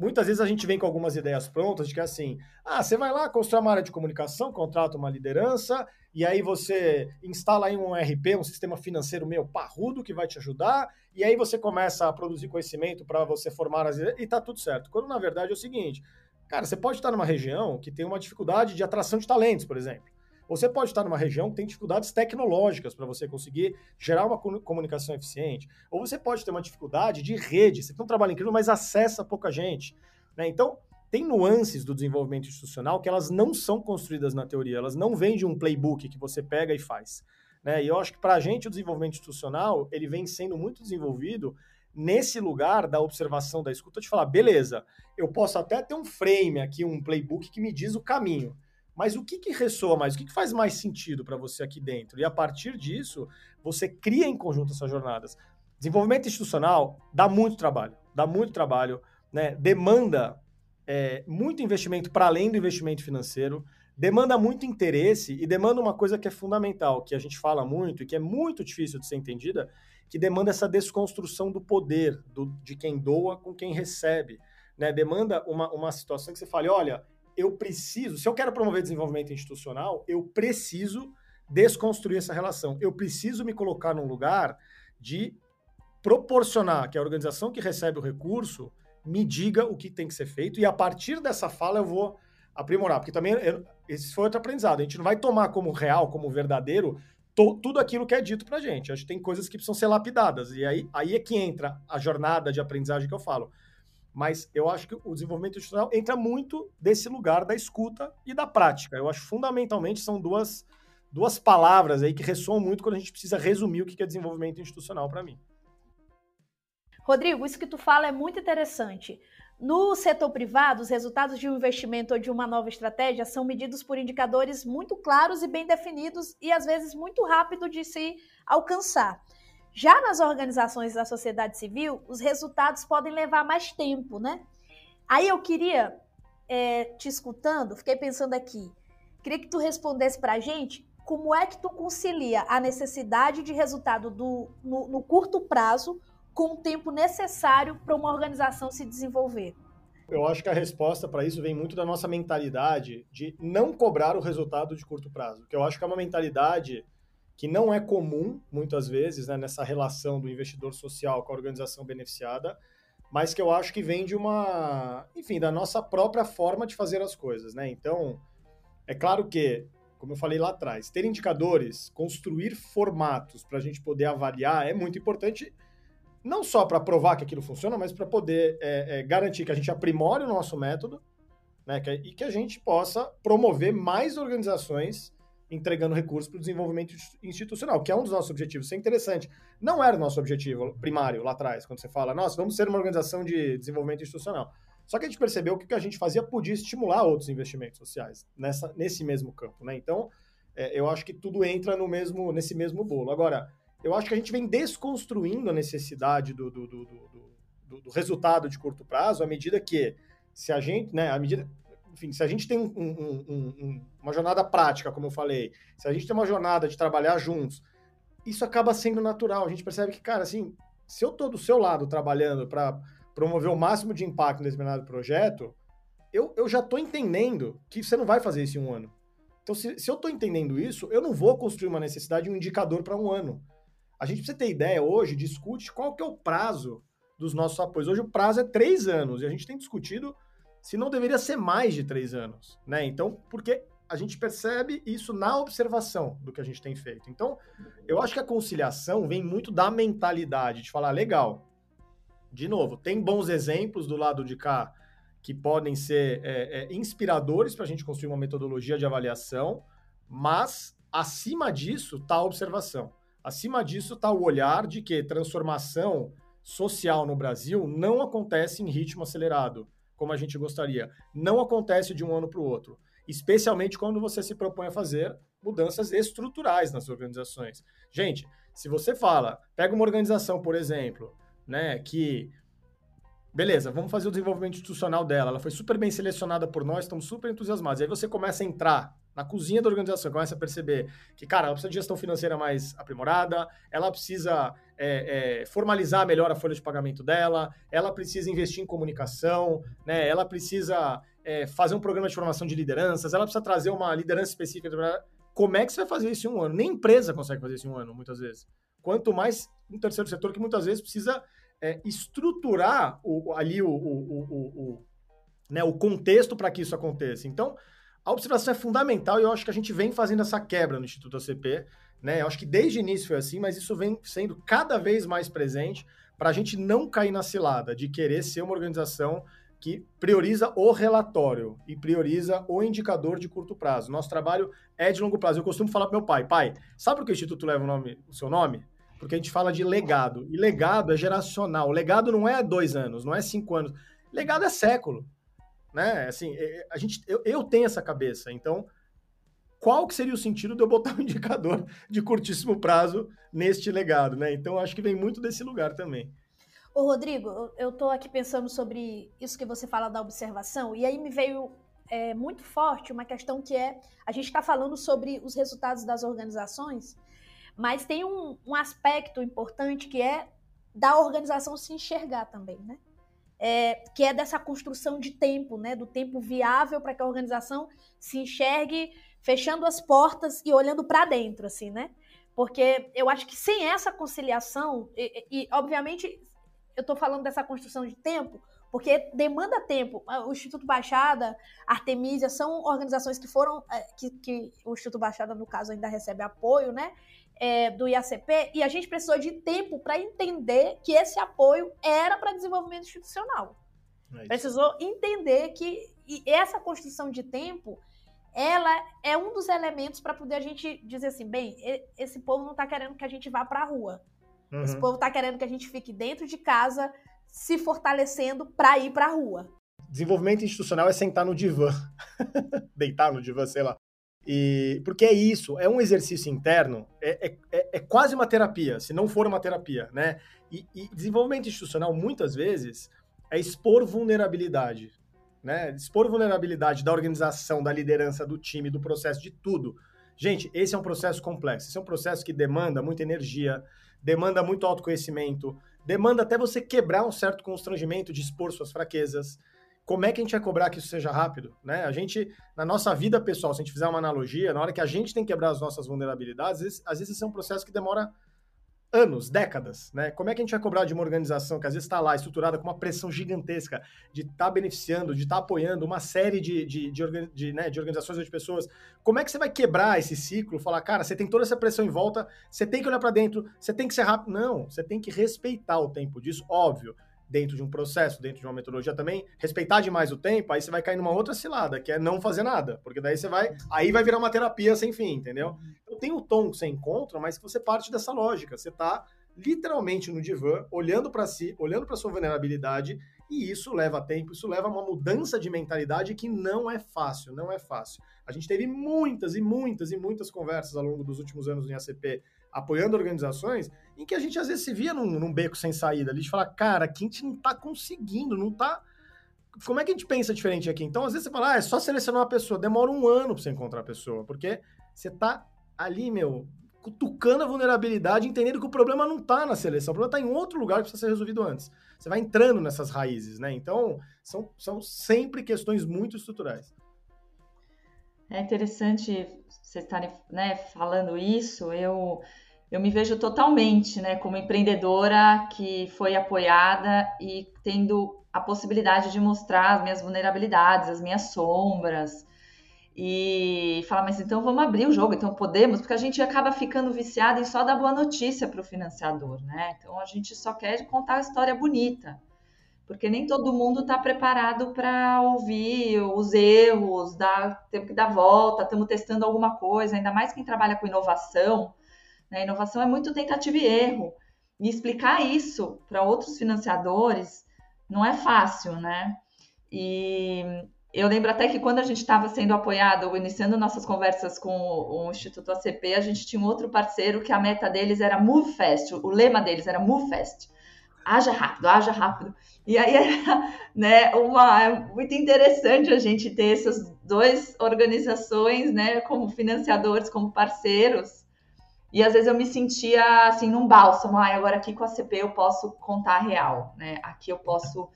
Muitas vezes a gente vem com algumas ideias prontas de que assim, ah, você vai lá, constrói uma área de comunicação, contrata uma liderança, e aí você instala aí um RP, um sistema financeiro meio parrudo que vai te ajudar, e aí você começa a produzir conhecimento para você formar as ideias, e tá tudo certo. Quando na verdade é o seguinte, cara, você pode estar numa região que tem uma dificuldade de atração de talentos, por exemplo. Você pode estar numa região que tem dificuldades tecnológicas para você conseguir gerar uma comunicação eficiente. Ou você pode ter uma dificuldade de rede. Você tem um trabalho incrível, mas acessa pouca gente. Né? Então, tem nuances do desenvolvimento institucional que elas não são construídas na teoria, elas não vêm de um playbook que você pega e faz. Né? E eu acho que para a gente o desenvolvimento institucional ele vem sendo muito desenvolvido nesse lugar da observação, da escuta, de falar, beleza, eu posso até ter um frame aqui, um playbook que me diz o caminho, mas o que, que ressoa mais? O que, que faz mais sentido para você aqui dentro? E a partir disso, você cria em conjunto essas jornadas. Desenvolvimento institucional dá muito trabalho, dá muito trabalho, né? demanda é, muito investimento para além do investimento financeiro, demanda muito interesse e demanda uma coisa que é fundamental, que a gente fala muito e que é muito difícil de ser entendida, que demanda essa desconstrução do poder do, de quem doa com quem recebe. Né? Demanda uma, uma situação que você fale, olha, eu preciso, se eu quero promover desenvolvimento institucional, eu preciso desconstruir essa relação. Eu preciso me colocar num lugar de proporcionar que a organização que recebe o recurso me diga o que tem que ser feito e a partir dessa fala eu vou aprimorar, porque também eu, esse foi outro aprendizado. A gente não vai tomar como real, como verdadeiro, to, tudo aquilo que é dito pra gente. Acho que tem coisas que precisam ser lapidadas e aí, aí é que entra a jornada de aprendizagem que eu falo. Mas eu acho que o desenvolvimento institucional entra muito desse lugar da escuta e da prática. Eu acho fundamentalmente são duas, duas palavras aí que ressoam muito quando a gente precisa resumir o que é desenvolvimento institucional para mim. Rodrigo, isso que tu fala é muito interessante. No setor privado, os resultados de um investimento ou de uma nova estratégia são medidos por indicadores muito claros e bem definidos e às vezes muito rápido de se alcançar. Já nas organizações da sociedade civil, os resultados podem levar mais tempo, né? Aí eu queria, é, te escutando, fiquei pensando aqui, queria que tu respondesse para a gente como é que tu concilia a necessidade de resultado do, no, no curto prazo com o tempo necessário para uma organização se desenvolver? Eu acho que a resposta para isso vem muito da nossa mentalidade de não cobrar o resultado de curto prazo, que eu acho que é uma mentalidade que não é comum, muitas vezes, né, nessa relação do investidor social com a organização beneficiada, mas que eu acho que vem de uma, enfim, da nossa própria forma de fazer as coisas, né? Então, é claro que, como eu falei lá atrás, ter indicadores, construir formatos para a gente poder avaliar é muito importante não só para provar que aquilo funciona, mas para poder é, é, garantir que a gente aprimore o nosso método né, e que a gente possa promover mais organizações entregando recursos para o desenvolvimento institucional, que é um dos nossos objetivos. Isso é interessante. Não era o nosso objetivo primário lá atrás, quando você fala, nossa, vamos ser uma organização de desenvolvimento institucional. Só que a gente percebeu que o que a gente fazia podia estimular outros investimentos sociais nessa, nesse mesmo campo. Né? Então, é, eu acho que tudo entra no mesmo, nesse mesmo bolo. Agora, eu acho que a gente vem desconstruindo a necessidade do, do, do, do, do resultado de curto prazo à medida que, se a gente, né, à medida, enfim, se a gente tem um, um, um, uma jornada prática, como eu falei, se a gente tem uma jornada de trabalhar juntos, isso acaba sendo natural. A gente percebe que, cara, assim, se eu estou do seu lado trabalhando para promover o máximo de impacto em determinado projeto, eu, eu já estou entendendo que você não vai fazer isso em um ano. Então, se, se eu estou entendendo isso, eu não vou construir uma necessidade de um indicador para um ano. A gente precisa ter ideia hoje, discute qual que é o prazo dos nossos apoios. Hoje o prazo é três anos e a gente tem discutido se não deveria ser mais de três anos, né? Então, porque a gente percebe isso na observação do que a gente tem feito. Então, eu acho que a conciliação vem muito da mentalidade de falar, legal, de novo, tem bons exemplos do lado de cá que podem ser é, é, inspiradores para a gente construir uma metodologia de avaliação, mas acima disso está a observação. Acima disso está o olhar de que transformação social no Brasil não acontece em ritmo acelerado, como a gente gostaria. Não acontece de um ano para o outro, especialmente quando você se propõe a fazer mudanças estruturais nas organizações. Gente, se você fala, pega uma organização, por exemplo, né, que beleza, vamos fazer o desenvolvimento institucional dela, ela foi super bem selecionada por nós, estamos super entusiasmados. Aí você começa a entrar na cozinha da organização, começa a perceber que, cara, ela precisa de gestão financeira mais aprimorada, ela precisa é, é, formalizar melhor a folha de pagamento dela, ela precisa investir em comunicação, né? ela precisa é, fazer um programa de formação de lideranças, ela precisa trazer uma liderança específica. Como é que você vai fazer isso em um ano? Nem empresa consegue fazer isso em um ano, muitas vezes. Quanto mais um terceiro setor que muitas vezes precisa é, estruturar o, ali o, o, o, o, né, o contexto para que isso aconteça. Então, A observação é fundamental e eu acho que a gente vem fazendo essa quebra no Instituto ACP. Né? Eu acho que desde o início foi assim, mas isso vem sendo cada vez mais presente para a gente não cair na cilada de querer ser uma organização que prioriza o relatório e prioriza o indicador de curto prazo. Nosso trabalho é de longo prazo. Eu costumo falar para meu pai, pai, sabe por que o Instituto leva o, nome, o seu nome? Porque a gente fala de legado. E legado é geracional. Legado não é dois anos, não é cinco anos. Legado é século. Né? Assim, é, é, a gente, eu, eu tenho essa cabeça. Então, qual que seria o sentido de eu botar [LAUGHS] um indicador de curtíssimo prazo neste legado? Né? Então, acho que vem muito desse lugar também. Ô, Rodrigo, eu estou aqui pensando sobre isso que você fala da observação, e aí me veio é, muito forte uma questão que é: a gente está falando sobre os resultados das organizações, mas tem um, um, aspecto importante que é da organização se enxergar também, né? É, que é dessa construção de tempo, né? Do tempo viável para que a organização se enxergue fechando as portas e olhando para dentro, assim, né? Porque eu acho que sem essa conciliação, e, e obviamente eu estou falando dessa construção de tempo porque demanda tempo. Ah, o Instituto Baixada, Artemisia, são organizações que foram, é, que, que o Instituto Baixada, no caso, ainda recebe apoio, né? É, do IACP, e a gente precisou de tempo para entender que esse apoio era para desenvolvimento institucional. É precisou entender que essa construção de tempo ela é um dos elementos para poder a gente dizer assim, bem, esse povo não está querendo que a gente vá para a rua. Uhum. Esse povo tá querendo que a gente fique dentro de casa, se fortalecendo para ir para a rua. Desenvolvimento institucional é sentar no divã, [LAUGHS] deitar no divã, sei lá. E porque é isso, é um exercício interno, é, é, é, é quase uma terapia, se não for uma terapia, né? E, e, desenvolvimento institucional muitas vezes é expor vulnerabilidade, né? Expor vulnerabilidade da organização, da liderança, do time, do processo, de tudo. Gente, esse é um processo complexo, esse é um processo que demanda muita energia, demanda muito autoconhecimento, demanda até você quebrar um certo constrangimento de expor suas fraquezas. Como é que a gente vai cobrar que isso seja rápido? Né? A gente, na nossa vida pessoal, se a gente fizer uma analogia, na hora que a gente tem que quebrar as nossas vulnerabilidades, às vezes, às vezes esse é um processo que demora anos, décadas, né? Como é que a gente vai cobrar de uma organização que às vezes está lá estruturada com uma pressão gigantesca de estar tá beneficiando, de estar tá apoiando uma série de, de, de, de, né, de organizações ou de pessoas? Como é que você vai quebrar esse ciclo? Falar, cara, você tem toda essa pressão em volta, você tem que olhar para dentro, você tem que ser rápido. Não, você tem que respeitar o tempo disso, óbvio dentro de um processo, dentro de uma metodologia também, respeitar demais o tempo, aí você vai cair numa outra cilada, que é não fazer nada, porque daí você vai, aí vai virar uma terapia sem fim, entendeu? Então tem o tom que você encontra, mas que você parte dessa lógica, você tá literalmente no divã, olhando para si, olhando para sua vulnerabilidade, e isso leva tempo, isso leva uma mudança de mentalidade que não é fácil, não é fácil. A gente teve muitas e muitas e muitas conversas ao longo dos últimos anos no IACP apoiando organizações, em que a gente às vezes se via num, num beco sem saída ali, de falar, cara, aqui a gente não tá conseguindo, não tá. Como é que a gente pensa diferente aqui? Então, às vezes você fala, ah, é só selecionar uma pessoa, demora um ano pra você encontrar a pessoa, porque você tá ali, meu, cutucando a vulnerabilidade, entendendo que o problema não tá na seleção, o problema tá em outro lugar que precisa ser resolvido antes. Você vai entrando nessas raízes, né? Então, são, são sempre questões muito estruturais. É interessante vocês estarem né, falando isso. Eu, eu me vejo totalmente né, como empreendedora que foi apoiada e tendo a possibilidade de mostrar as minhas vulnerabilidades, as minhas sombras. E falar, mas então vamos abrir o jogo, então podemos, porque a gente acaba ficando viciado em só dar boa notícia para o financiador, né? Então a gente só quer contar a história bonita porque nem todo mundo está preparado para ouvir os erros, dar, temos que dar volta, estamos testando alguma coisa, ainda mais quem trabalha com inovação. Né? Inovação é muito tentativa e erro. E explicar isso para outros financiadores não é fácil, né? E eu lembro até que quando a gente estava sendo apoiado, iniciando nossas conversas com o, o, Instituto ACP, a gente tinha um outro parceiro que a meta deles era Move Fast, o lema deles era Move Fast haja rápido, haja rápido. E aí era [LAUGHS] né, uma, é muito interessante a gente ter essas duas organizações né, como financiadores, como parceiros. E às vezes eu me sentia assim num bálsamo, ah, agora aqui com a CP eu posso contar a real, né? Aqui eu posso,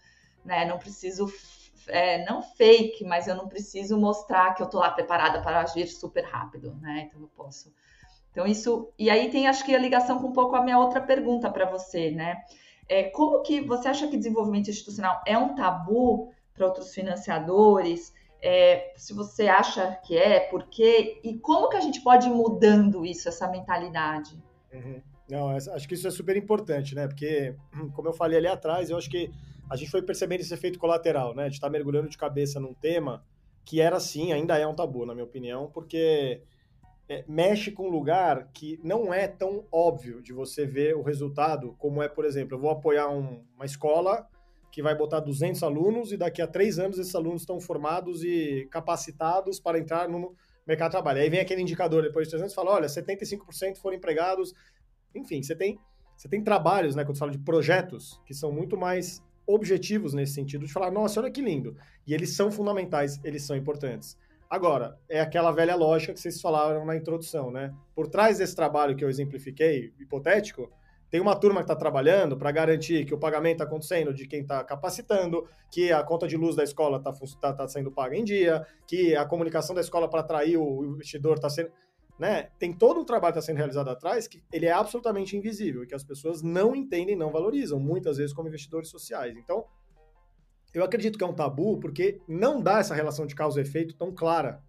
né, não preciso é, não fake, mas eu não preciso mostrar que eu tô lá preparada para agir super rápido, né? Então eu posso. Então isso, e aí tem acho que a ligação com um pouco a minha outra pergunta para você, né? É, como que você acha que desenvolvimento institucional é um tabu para outros financiadores? É, se você acha que é, por quê? E como que a gente pode ir mudando isso, essa mentalidade? Uhum. Não, acho que isso é super importante, né? Porque, [CLEARS THROAT] como eu falei ali atrás, eu acho que a gente foi percebendo esse efeito colateral, né? De estar mergulhando de cabeça num tema que era sim, ainda é um tabu, na minha opinião, porque é, mexe com um lugar que não é tão óbvio de você ver o resultado, como é, por exemplo, eu vou apoiar um, uma escola que vai botar 200 alunos e daqui a três anos esses alunos estão formados e capacitados para entrar no mercado de trabalho. Aí vem aquele indicador depois de três anos e fala, olha, 75% foram empregados. Enfim, você tem, você tem trabalhos, né, quando você fala de projetos, que são muito mais objetivos nesse sentido, de falar, nossa, olha que lindo. E eles são fundamentais, eles são importantes. Agora, é aquela velha lógica que vocês falaram na introdução, né? Por trás desse trabalho que eu exemplifiquei, hipotético, tem uma turma que está trabalhando para garantir que o pagamento está acontecendo de quem está capacitando, que a conta de luz da escola está tá, tá sendo paga em dia, que a comunicação da escola para atrair o investidor está sendo né? Tem todo um trabalho que está sendo realizado atrás que ele é absolutamente invisível e que as pessoas não entendem, não valorizam, muitas vezes como investidores sociais. Então, eu acredito que é um tabu porque não dá essa relação de causa e efeito tão clara,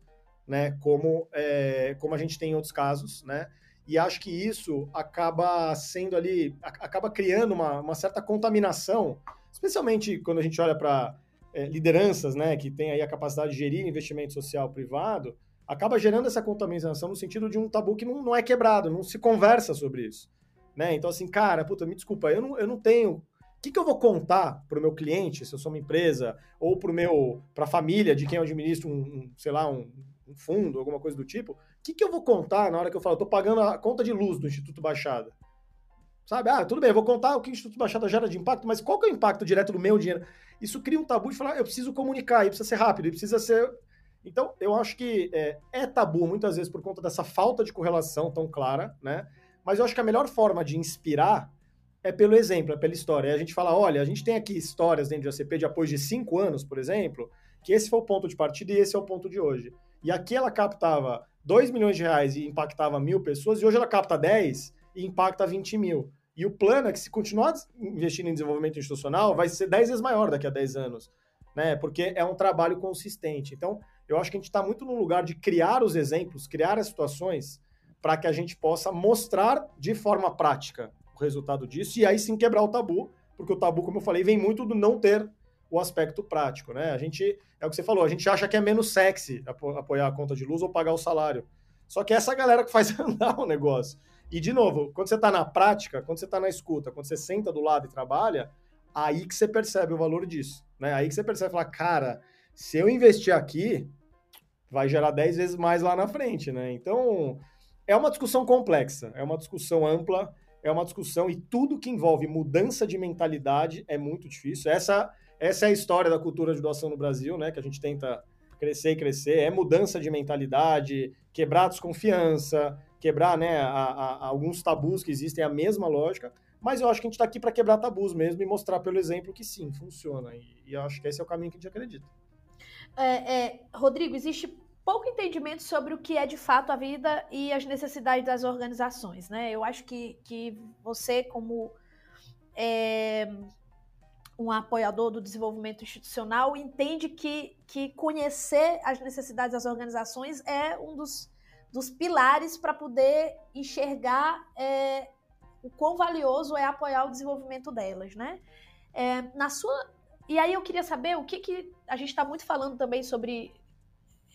né? Como, é, como a gente tem em outros casos, né? E acho que isso acaba sendo ali, acaba criando uma, uma certa contaminação, especialmente quando a gente olha para é, lideranças, né? Que tem aí a capacidade de gerir investimento social privado, acaba gerando essa contaminação no sentido de um tabu que não, não é quebrado, não se conversa sobre isso. Né? Então, assim, cara, puta, me desculpa, eu não, eu não tenho. Que, que eu vou contar para o meu cliente, se eu sou uma empresa, ou para meu a família de quem eu administro um, um sei lá, um, um, fundo, alguma coisa do tipo? O que, que eu vou contar na hora que eu falo, tô pagando a conta de luz do Instituto Baixada? Sabe? Ah, tudo bem, eu vou contar o que o Instituto Baixada gera de impacto, mas qual que é o impacto direto do meu dinheiro? Isso cria um tabu de falar, eu preciso comunicar, e precisa ser rápido, e precisa ser então, eu acho que é, é, tabu muitas vezes por conta dessa falta de correlação tão clara, né? Mas eu acho que a melhor forma de inspirar é pelo exemplo, é pela história. E a gente fala, olha, a gente tem aqui histórias dentro de ACP de apoio de cinco anos, por exemplo, que esse foi o ponto de partida e esse é o ponto de hoje. E aqui ela captava 2 milhões de reais e impactava mil pessoas, e hoje ela capta 10 e impacta 20 mil. E o plano é que se continuar investindo em desenvolvimento institucional, vai ser 10 vezes maior daqui a 10 anos, né? Porque é um trabalho consistente. Então, eu acho que a gente está muito no lugar de criar os exemplos, criar as situações para que a gente possa mostrar de forma prática o resultado disso e aí sim quebrar o tabu, porque o tabu, como eu falei, vem muito do não ter o aspecto prático, né? A gente, é o que você falou, a gente acha que é menos sexy apoiar a conta de luz ou pagar o salário. Só que é essa galera que faz [LAUGHS] andar o negócio. E, de novo, quando você está na prática, quando você está na escuta, quando você senta do lado e trabalha, aí que você percebe o valor disso, né? Aí que você percebe, fala, cara, se eu investir aqui, vai gerar 10 vezes mais lá na frente, né? Então, é uma discussão complexa, é uma discussão ampla, é uma discussão e tudo que envolve mudança de mentalidade é muito difícil. Essa, essa é a história da cultura de doação no Brasil, né? Que a gente tenta crescer e crescer, é mudança de mentalidade, quebrar desconfiança, quebrar né, a, a, alguns tabus que existem, é a mesma lógica, mas eu acho que a gente está aqui para quebrar tabus mesmo e mostrar pelo exemplo que sim, funciona. E, e eu acho que esse é o caminho que a gente acredita. É, é, Rodrigo, existe pouco entendimento sobre o que é de fato a vida e as necessidades das organizações, né? Eu acho que, que você, como é, um apoiador do desenvolvimento institucional, entende que, que conhecer as necessidades das organizações é um dos, dos pilares para poder enxergar é, o quão valioso é apoiar o desenvolvimento delas, né? É, na sua e aí eu queria saber o que, que a gente está muito falando também sobre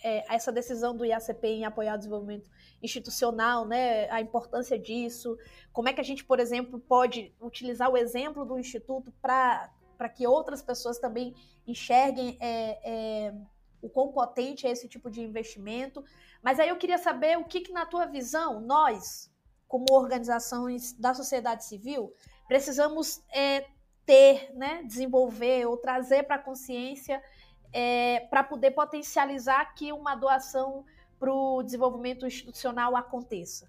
é, essa decisão do IACP em apoiar o desenvolvimento institucional, né, a importância disso, como é que a gente, por exemplo, pode utilizar o exemplo do Instituto para que outras pessoas também enxerguem é, é, o quão potente é esse tipo de investimento. Mas aí eu queria saber o que, que na tua visão, nós, como organizações da sociedade civil, precisamos é, ter, né, desenvolver ou trazer para a consciência é, para poder potencializar que uma doação para o desenvolvimento institucional aconteça.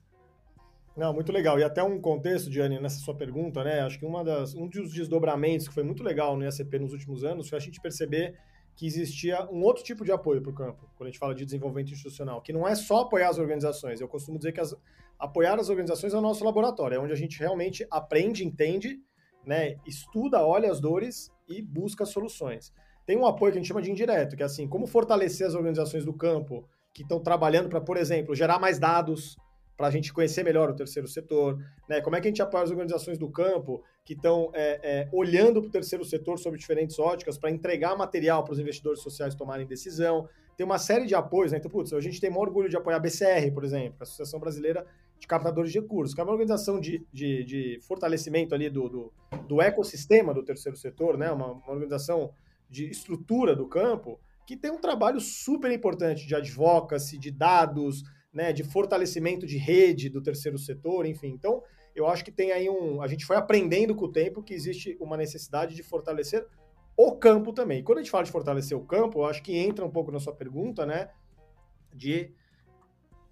Não, muito legal. E até um contexto, Diane, nessa sua pergunta, né? Acho que uma das, um dos desdobramentos que foi muito legal no IACP nos últimos anos foi a gente perceber que existia um outro tipo de apoio para o campo, quando a gente fala de desenvolvimento institucional, que não é só apoiar as organizações. Eu costumo dizer que as, apoiar as organizações é o nosso laboratório, é onde a gente realmente aprende, entende, né, estuda, olha as dores e busca soluções. Tem um apoio que a gente chama de indireto, que é assim, como fortalecer as organizações do campo que estão trabalhando para, por exemplo, gerar mais dados para a gente conhecer melhor o terceiro setor, né? Como é que a gente apoia as organizações do campo que estão é, é, olhando para o terceiro setor sob diferentes óticas para entregar material para os investidores sociais tomarem decisão. Tem uma série de apoios, né? Então, putz, a gente tem maior orgulho de apoiar a BCR, por exemplo, a Associação Brasileira de Captadores de Recursos, que é uma organização de, de, de fortalecimento ali do, do, do, ecossistema do terceiro setor, né? Uma, uma organização de estrutura do campo que tem um trabalho super importante de advocacy, de dados, né, de fortalecimento de rede do terceiro setor, enfim. Então, eu acho que tem aí um. A gente foi aprendendo com o tempo que existe uma necessidade de fortalecer o campo também. E quando a gente fala de fortalecer o campo, eu acho que entra um pouco na sua pergunta, né? De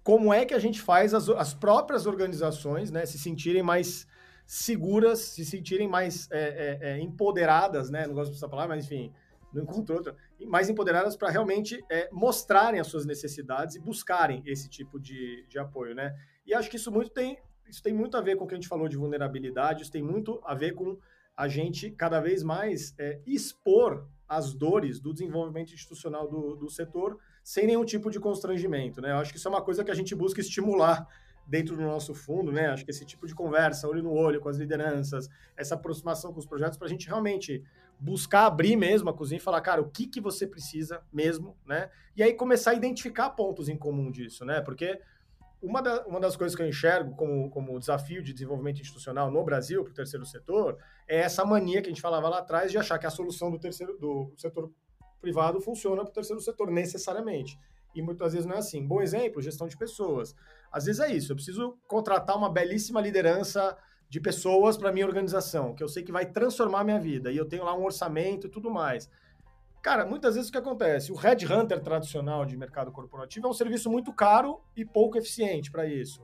como é que a gente faz as, as próprias organizações né, se sentirem mais seguras, se sentirem mais é, é, é, empoderadas, né? Não gosto dessa palavra, mas enfim, não encontro outra, mais empoderadas para realmente é, mostrarem as suas necessidades e buscarem esse tipo de, de apoio, né? E acho que isso muito tem, isso tem muito a ver com o que a gente falou de vulnerabilidade, isso tem muito a ver com a gente cada vez mais é, expor as dores do desenvolvimento institucional do, do setor sem nenhum tipo de constrangimento, né? Eu acho que isso é uma coisa que a gente busca estimular dentro do nosso fundo, né? Acho que esse tipo de conversa, olho no olho com as lideranças, essa aproximação com os projetos, para a gente realmente buscar abrir mesmo a cozinha e falar, cara, o que, que você precisa mesmo, né? E aí começar a identificar pontos em comum disso, né? Porque uma, da, uma das coisas que eu enxergo como, como desafio de desenvolvimento institucional no Brasil para o terceiro setor é essa mania que a gente falava lá atrás de achar que a solução do terceiro do setor privado funciona para o terceiro setor necessariamente. E muitas vezes não é assim. Bom exemplo, gestão de pessoas. Às vezes é isso. Eu preciso contratar uma belíssima liderança de pessoas para minha organização, que eu sei que vai transformar minha vida, e eu tenho lá um orçamento e tudo mais. Cara, muitas vezes o que acontece? O headhunter tradicional de mercado corporativo é um serviço muito caro e pouco eficiente para isso.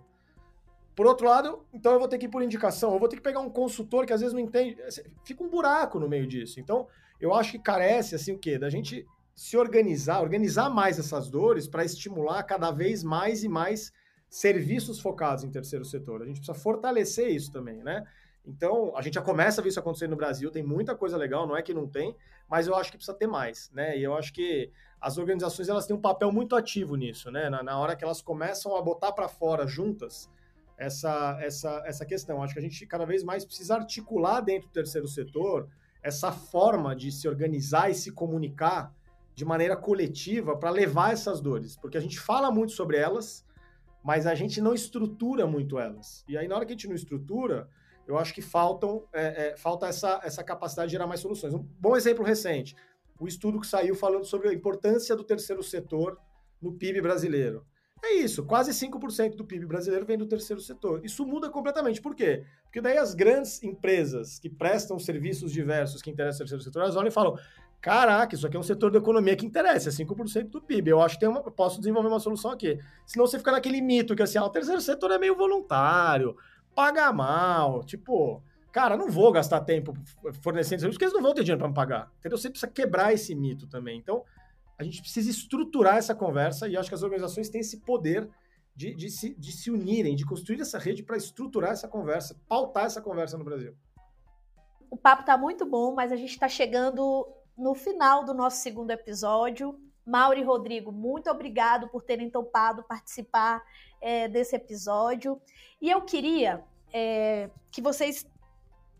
Por outro lado, então eu vou ter que ir por indicação, eu vou ter que pegar um consultor que às vezes não entende, fica um buraco no meio disso. Então, eu acho que carece assim o quê? Da gente se organizar, organizar mais essas dores para estimular cada vez mais e mais serviços focados em terceiro setor. A gente precisa fortalecer isso também, né? Então, a gente já começa a ver isso acontecer no Brasil, tem muita coisa legal, não é que não tem, mas eu acho que precisa ter mais, né? E eu acho que as organizações elas têm um papel muito ativo nisso, né? Na, na hora que elas começam a botar para fora juntas essa, essa, essa questão. Acho que a gente cada vez mais precisa articular dentro do terceiro setor essa forma de se organizar e se comunicar de maneira coletiva para levar essas dores, porque a gente fala muito sobre elas, mas a gente não estrutura muito elas. E aí, na hora que a gente não estrutura, eu acho que faltam, é, é, falta essa, essa capacidade de gerar mais soluções. Um bom exemplo recente, o estudo que saiu falando sobre a importância do terceiro setor no PIB brasileiro. É isso, quase 5% do PIB brasileiro vem do terceiro setor. Isso muda completamente. Por quê? Porque daí as grandes empresas que prestam serviços diversos que interessam ao terceiro setor, elas olham e falam: Caraca, isso aqui é um setor da economia que interessa, é 5% do PIB. Eu acho que tem uma, posso desenvolver uma solução aqui. Senão você fica naquele mito que assim, ah, o terceiro setor é meio voluntário, paga mal, tipo, cara, não vou gastar tempo fornecendo serviços, porque eles não vão ter dinheiro para me pagar. Entendeu? Você precisa quebrar esse mito também. Então, a gente precisa estruturar essa conversa e acho que as organizações têm esse poder de, de, se, de se unirem, de construir essa rede para estruturar essa conversa, pautar essa conversa no Brasil. O papo está muito bom, mas a gente está chegando no final do nosso segundo episódio. Mauro e Rodrigo, muito obrigado por terem topado participar é, desse episódio. E eu queria é, que vocês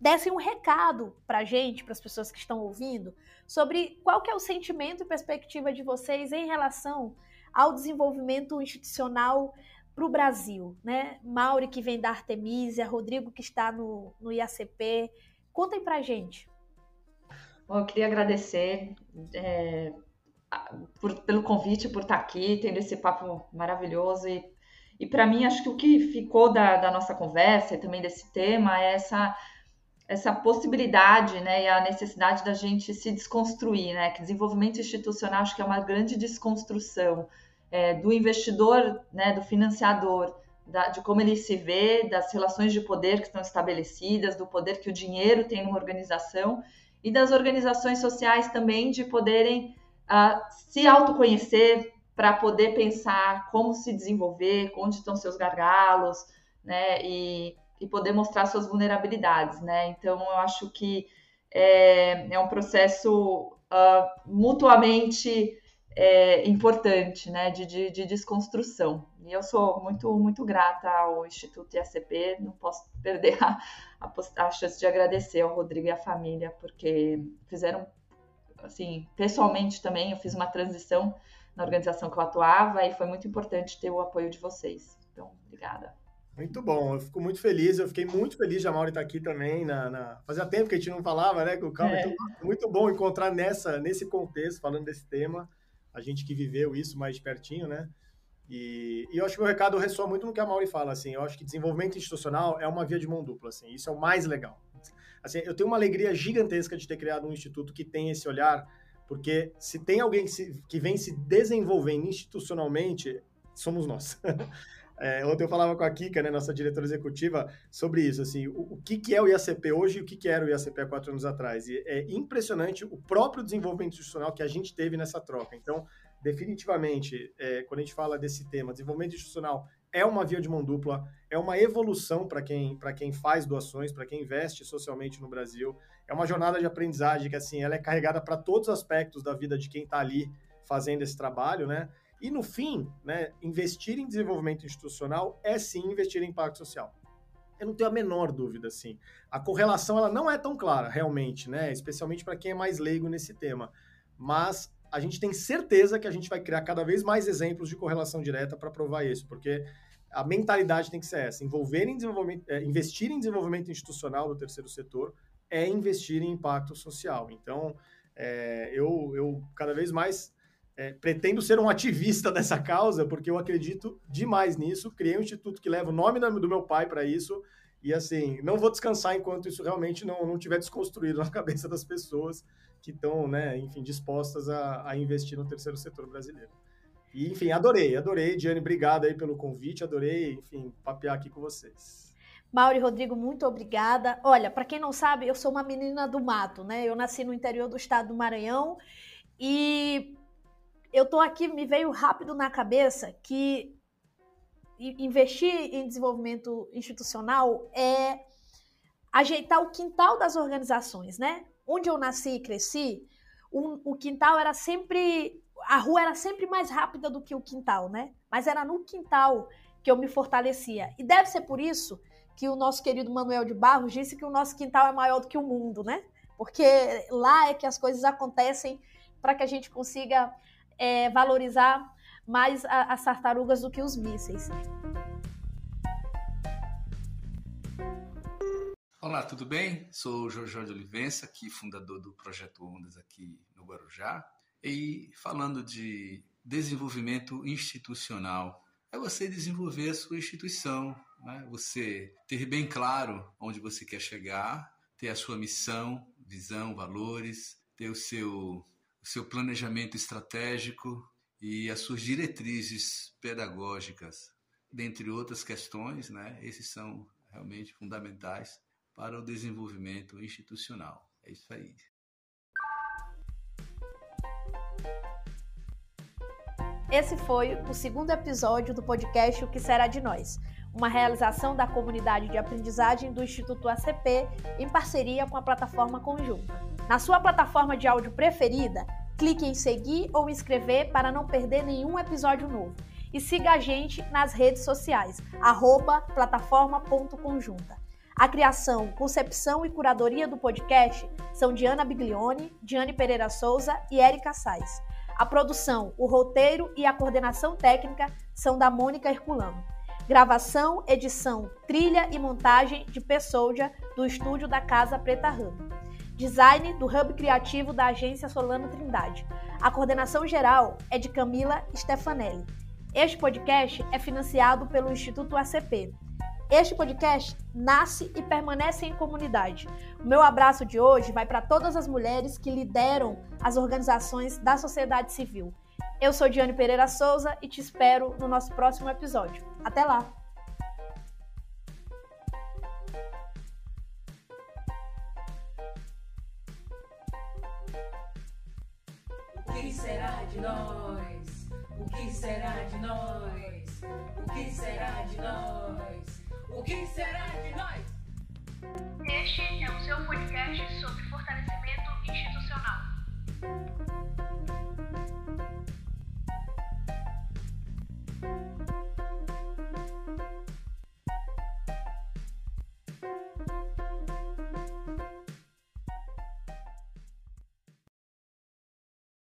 dessem um recado para a gente, para as pessoas que estão ouvindo, sobre qual que é o sentimento e perspectiva de vocês em relação ao desenvolvimento institucional para o Brasil, né? Mauri que vem da Artemisia, Rodrigo que está no, no IACP. Contem para a gente. Bom, eu queria agradecer é, por, pelo convite, por estar aqui, tendo esse papo maravilhoso. E, e para mim, acho que o que ficou da, da, nossa conversa e também desse tema é essa, essa possibilidade né, e a necessidade da gente se desconstruir. Né? Que desenvolvimento institucional acho que é uma grande desconstrução é, do investidor, né, do financiador. Da, de como ele se vê, das relações de poder que estão estabelecidas, do poder que o dinheiro tem numa organização e das organizações sociais também de poderem uh, se autoconhecer para poder pensar como se desenvolver, onde estão seus gargalos, né, e, e poder mostrar suas vulnerabilidades, né. Então, eu acho que é, é um processo uh, mutuamente é, importante, né, de, de, de, desconstrução. E eu sou muito, muito grata ao Instituto IACP, não posso [LAUGHS] perder a, a, a chance de agradecer ao Rodrigo e à família, porque fizeram, assim, pessoalmente também, eu fiz uma transição na organização que eu atuava e foi muito importante ter o apoio de vocês. Então, obrigada. Muito bom, eu fico muito feliz, eu fiquei muito feliz de a Mauri estar aqui também. Na, na... Fazia tempo que a gente não falava, né, com o Calma. É. Então, muito bom encontrar nessa, nesse contexto, falando desse tema, a gente que viveu isso mais pertinho, né? E, e eu acho que o recado ressoa muito no que a Mauri fala, assim, eu acho que desenvolvimento institucional é uma via de mão dupla, assim, isso é o mais legal. Assim, eu tenho uma alegria gigantesca de ter criado um instituto que tem esse olhar, porque se tem alguém que, se, que vem se desenvolvendo institucionalmente, somos nós. [LAUGHS] É, ontem eu falava com a Kika, né, nossa diretora executiva, sobre isso, assim, o, o que, que é o IACP hoje e o que, que era o IACP há quatro anos atrás. E é impressionante o próprio desenvolvimento institucional que a gente teve nessa troca. Então, definitivamente, é, quando a gente fala desse tema, desenvolvimento institucional é uma via de mão dupla, é uma evolução para quem, quem faz doações, para quem investe socialmente no Brasil. É uma jornada de aprendizagem que, assim, ela é carregada para todos os aspectos da vida de quem está ali fazendo esse trabalho, né? E no fim, né, investir em desenvolvimento institucional é sim investir em impacto social. Eu não tenho a menor dúvida, assim. A correlação ela não é tão clara, realmente, né? Especialmente para quem é mais leigo nesse tema. Mas a gente tem certeza que a gente vai criar cada vez mais exemplos de correlação direta para provar isso, porque a mentalidade tem que ser essa: envolver em desenvolvimento, é, investir em desenvolvimento institucional do terceiro setor é investir em impacto social. Então, é, eu, eu cada vez mais é, pretendo ser um ativista [LAUGHS] dessa causa, porque eu acredito demais nisso. Criei um instituto que leva o nome do meu pai para isso. E assim, não vou descansar enquanto isso realmente não, não tiver desconstruído [LAUGHS] na cabeça das pessoas que estão, né, enfim, dispostas a, a investir no terceiro setor brasileiro. E, enfim, adorei, adorei. Diane, obrigado aí pelo convite, adorei, enfim, papear aqui com vocês. Mauri Rodrigo, muito obrigada. Olha, para quem não sabe, eu sou uma menina do mato, né? Eu nasci no interior do estado do Maranhão e eu tô aqui, me veio rápido na cabeça que investir em desenvolvimento institucional é ajeitar o quintal das organizações, né? Onde eu nasci e cresci, o, o quintal era sempre. A rua era sempre mais rápida do que o quintal, né? Mas era no quintal que eu me fortalecia. E deve ser por isso que o nosso querido Manuel de Barros disse que o nosso quintal é maior do que o mundo, né? Porque lá é que as coisas acontecem para que a gente consiga é, valorizar mais a, as tartarugas do que os mísseis. Olá, tudo bem? Sou Jorge de Olivença, aqui fundador do Projeto Ondas aqui no Guarujá. E falando de desenvolvimento institucional, é você desenvolver a sua instituição, né? você ter bem claro onde você quer chegar, ter a sua missão, visão, valores, ter o seu seu planejamento estratégico e as suas diretrizes pedagógicas, dentre outras questões, né? Esses são realmente fundamentais para o desenvolvimento institucional. É isso aí. Esse foi o segundo episódio do podcast O que será de nós, uma realização da comunidade de aprendizagem do Instituto ACP em parceria com a plataforma conjunta. Na sua plataforma de áudio preferida, clique em seguir ou inscrever para não perder nenhum episódio novo. E siga a gente nas redes sociais, plataforma.conjunta. A criação, concepção e curadoria do podcast são de Ana Biglione, Diane Pereira Souza e Érica Sais. A produção, o roteiro e a coordenação técnica são da Mônica Herculano. Gravação, edição, trilha e montagem de Pessoa do estúdio da Casa Preta Rama. Design do Hub Criativo da agência Solano Trindade. A coordenação geral é de Camila Stefanelli. Este podcast é financiado pelo Instituto ACP. Este podcast nasce e permanece em comunidade. O meu abraço de hoje vai para todas as mulheres que lideram as organizações da sociedade civil. Eu sou Diane Pereira Souza e te espero no nosso próximo episódio. Até lá! Que será de nós? O que será de nós? O que será de nós? O que será de nós? Este é o seu podcast sobre fortalecimento institucional.